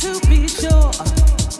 to be sure.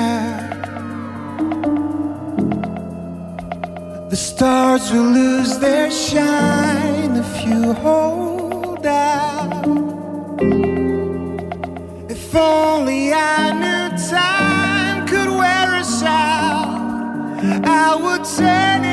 Stars will lose their shine if you hold out. If only I knew time could wear us out, I would turn it.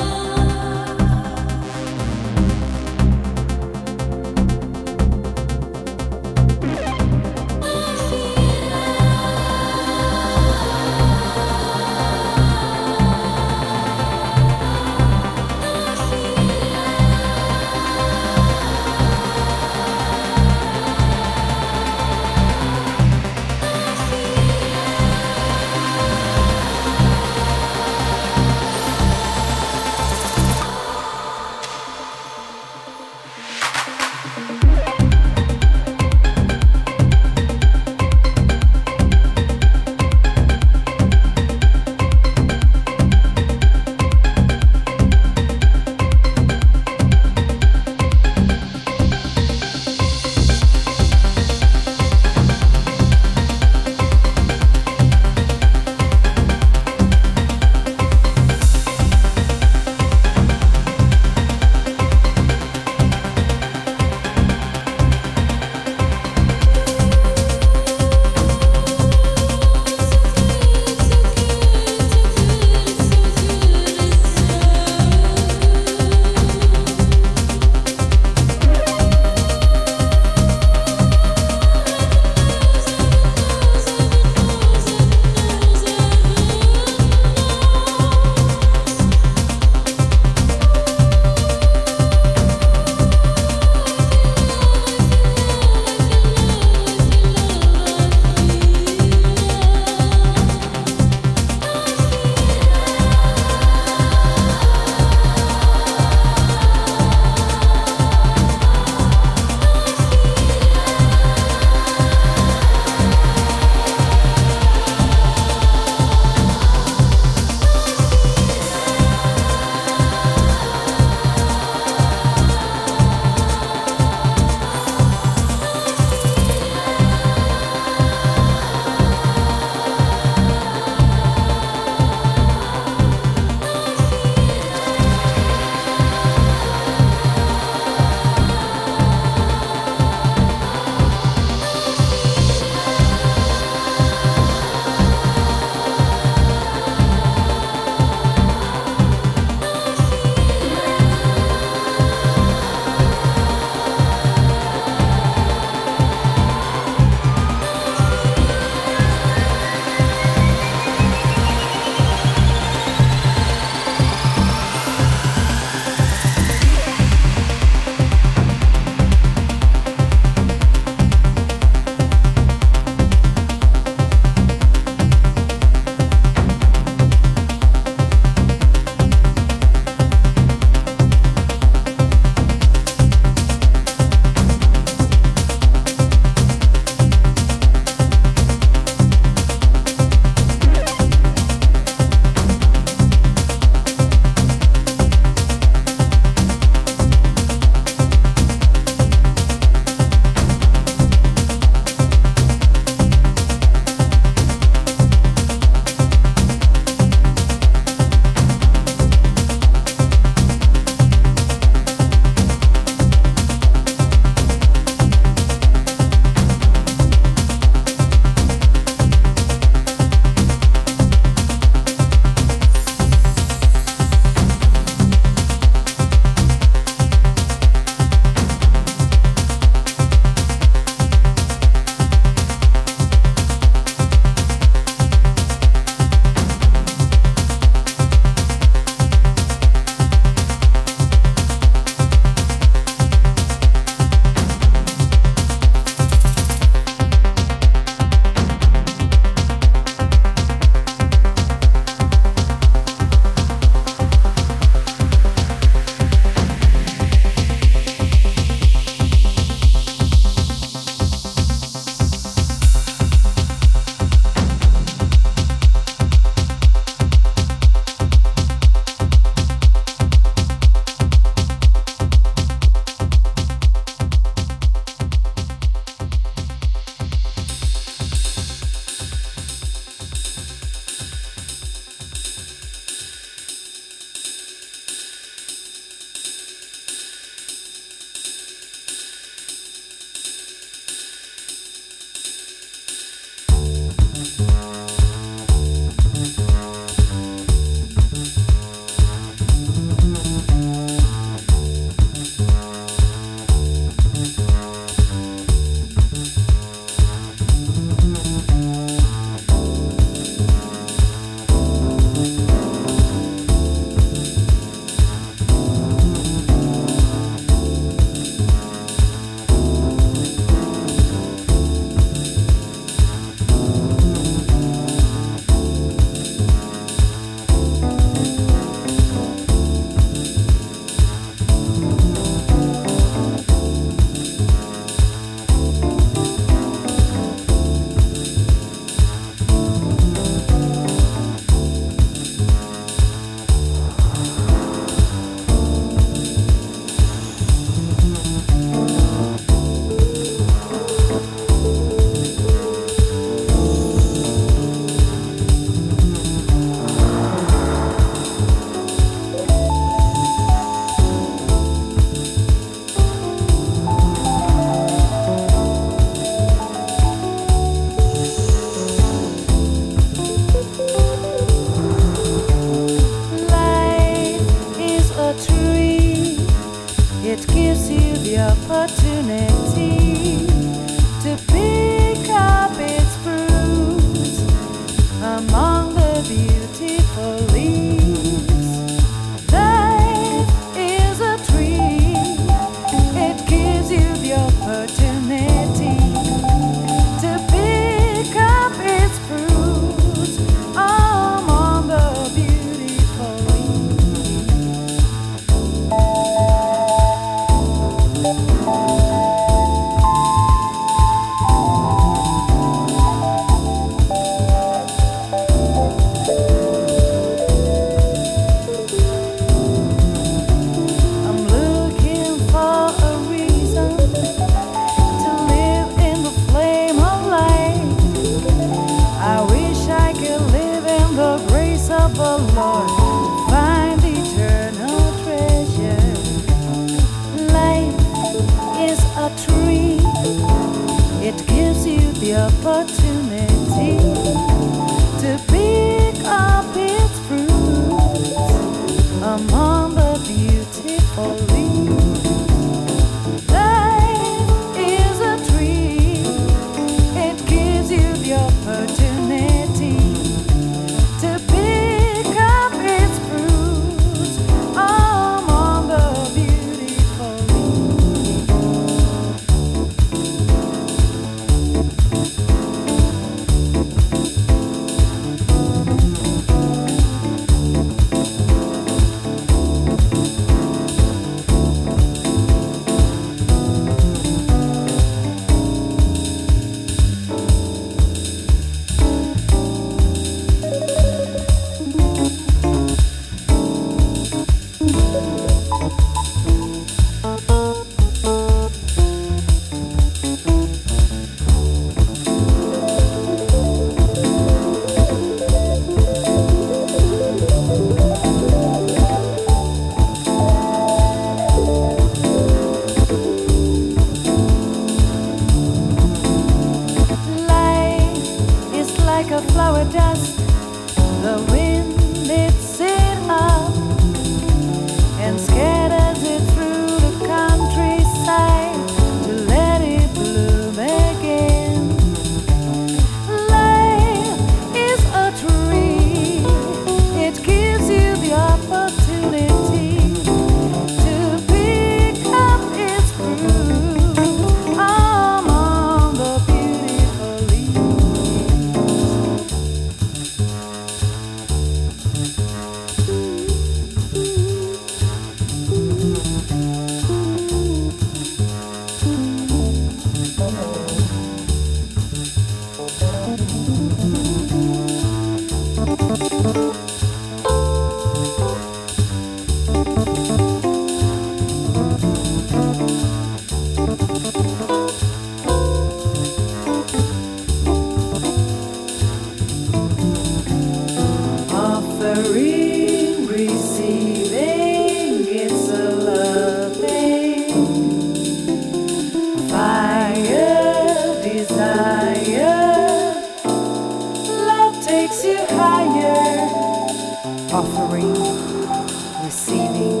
Receiving,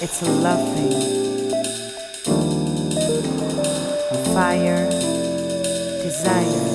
it's a love thing. Fire, desire.